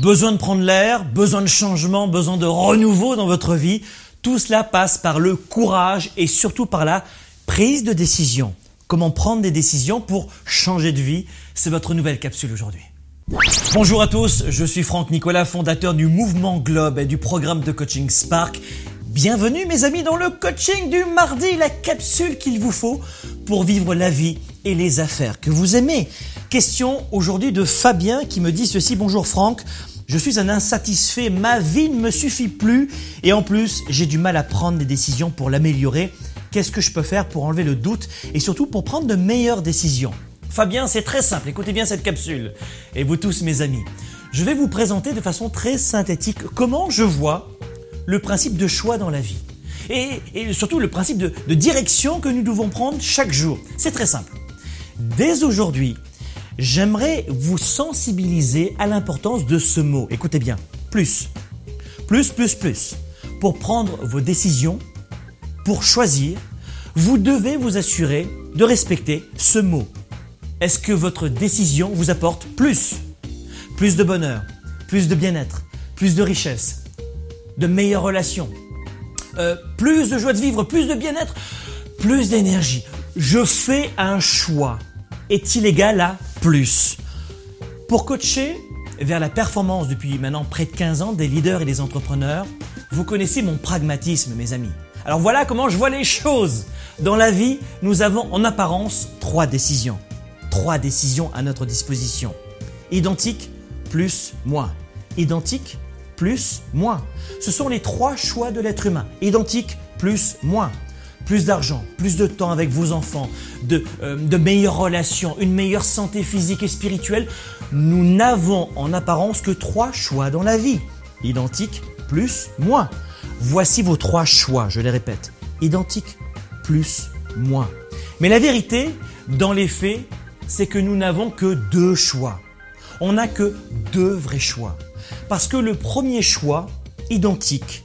Besoin de prendre l'air, besoin de changement, besoin de renouveau dans votre vie. Tout cela passe par le courage et surtout par la prise de décision. Comment prendre des décisions pour changer de vie? C'est votre nouvelle capsule aujourd'hui. Bonjour à tous, je suis Franck Nicolas, fondateur du mouvement Globe et du programme de coaching Spark. Bienvenue mes amis dans le coaching du mardi, la capsule qu'il vous faut pour vivre la vie et les affaires que vous aimez. Question aujourd'hui de Fabien qui me dit ceci, bonjour Franck, je suis un insatisfait, ma vie ne me suffit plus et en plus j'ai du mal à prendre des décisions pour l'améliorer. Qu'est-ce que je peux faire pour enlever le doute et surtout pour prendre de meilleures décisions? Fabien, c'est très simple, écoutez bien cette capsule. Et vous tous mes amis, je vais vous présenter de façon très synthétique comment je vois le principe de choix dans la vie. Et, surtout le principe de, direction que nous devons prendre chaque jour. C'est très simple. Dès aujourd'hui, j'aimerais vous sensibiliser à l'importance de ce mot. Écoutez bien, plus. Plus, plus, plus. Pour prendre vos décisions, pour choisir, vous devez vous assurer de respecter ce mot. Est-ce que votre décision vous apporte plus? Plus de bonheur, plus de bien-être, plus de richesse, de meilleures relations, euh, plus de joie de vivre, plus de bien-être, plus d'énergie. Je fais un choix. Est-il égal à plus Pour coacher vers la performance depuis maintenant près de 15 ans des leaders et des entrepreneurs, vous connaissez mon pragmatisme, mes amis. Alors voilà comment je vois les choses. Dans la vie, nous avons en apparence trois décisions. Trois décisions à notre disposition. Identique plus moins. Identique plus, moins. Ce sont les trois choix de l'être humain. Identique, plus, moins. Plus d'argent, plus de temps avec vos enfants, de, euh, de meilleures relations, une meilleure santé physique et spirituelle. Nous n'avons en apparence que trois choix dans la vie. Identique, plus, moins. Voici vos trois choix, je les répète. Identique, plus, moins. Mais la vérité, dans les faits, c'est que nous n'avons que deux choix. On n'a que deux vrais choix. Parce que le premier choix, identique,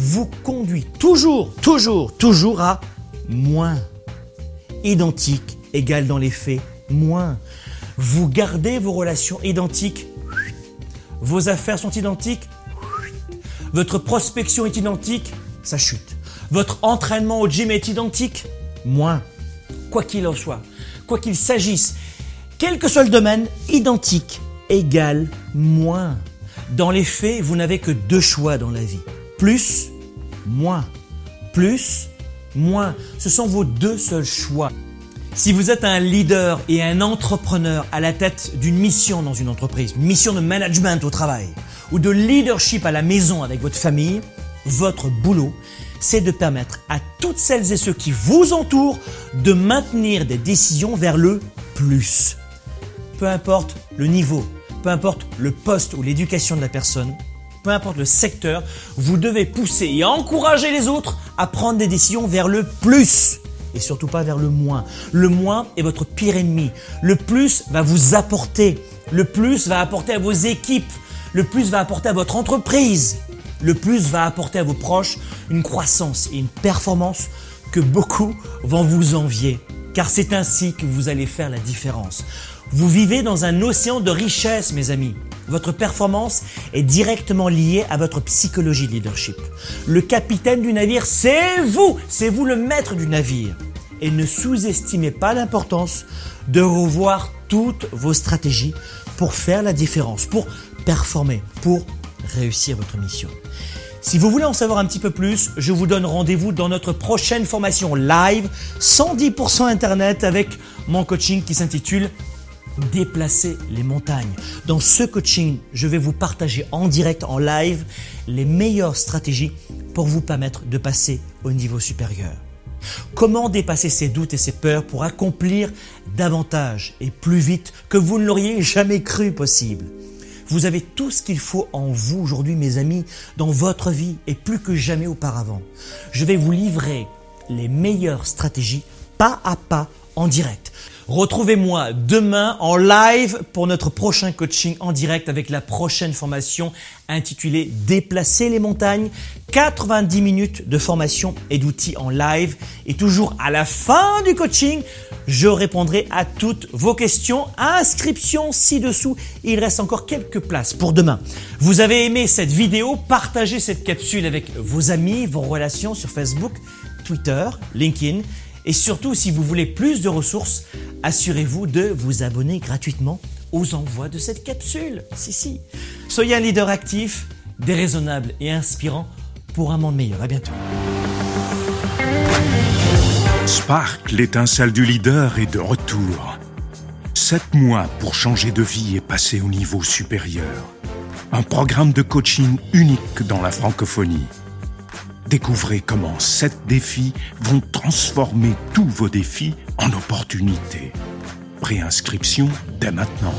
vous conduit toujours, toujours, toujours à moins. Identique égale dans les faits moins. Vous gardez vos relations identiques, vos affaires sont identiques, votre prospection est identique, ça chute. Votre entraînement au gym est identique, moins. Quoi qu'il en soit, quoi qu'il s'agisse, quel que soit le domaine, identique égale moins. Dans les faits, vous n'avez que deux choix dans la vie. Plus, moins. Plus, moins. Ce sont vos deux seuls choix. Si vous êtes un leader et un entrepreneur à la tête d'une mission dans une entreprise, une mission de management au travail ou de leadership à la maison avec votre famille, votre boulot, c'est de permettre à toutes celles et ceux qui vous entourent de maintenir des décisions vers le plus. Peu importe le niveau, peu importe le poste ou l'éducation de la personne, peu importe le secteur, vous devez pousser et encourager les autres à prendre des décisions vers le plus et surtout pas vers le moins. Le moins est votre pire ennemi. Le plus va vous apporter. Le plus va apporter à vos équipes. Le plus va apporter à votre entreprise. Le plus va apporter à vos proches une croissance et une performance que beaucoup vont vous envier. Car c'est ainsi que vous allez faire la différence. Vous vivez dans un océan de richesse, mes amis. Votre performance est directement liée à votre psychologie de leadership. Le capitaine du navire, c'est vous, c'est vous le maître du navire. Et ne sous-estimez pas l'importance de revoir toutes vos stratégies pour faire la différence, pour performer, pour réussir votre mission. Si vous voulez en savoir un petit peu plus, je vous donne rendez-vous dans notre prochaine formation live 110% Internet avec mon coaching qui s'intitule déplacer les montagnes. Dans ce coaching, je vais vous partager en direct, en live, les meilleures stratégies pour vous permettre de passer au niveau supérieur. Comment dépasser ses doutes et ses peurs pour accomplir davantage et plus vite que vous ne l'auriez jamais cru possible? Vous avez tout ce qu'il faut en vous aujourd'hui, mes amis, dans votre vie et plus que jamais auparavant. Je vais vous livrer les meilleures stratégies pas à pas en direct. Retrouvez-moi demain en live pour notre prochain coaching en direct avec la prochaine formation intitulée Déplacer les montagnes. 90 minutes de formation et d'outils en live. Et toujours à la fin du coaching, je répondrai à toutes vos questions. Inscription ci-dessous. Il reste encore quelques places pour demain. Vous avez aimé cette vidéo? Partagez cette capsule avec vos amis, vos relations sur Facebook, Twitter, LinkedIn. Et surtout, si vous voulez plus de ressources, assurez-vous de vous abonner gratuitement aux envois de cette capsule. Si, si. Soyez un leader actif, déraisonnable et inspirant pour un monde meilleur. À bientôt. Spark, l'étincelle du leader, est de retour. Sept mois pour changer de vie et passer au niveau supérieur. Un programme de coaching unique dans la francophonie. Découvrez comment sept défis vont transformer tous vos défis en opportunités. Préinscription dès maintenant.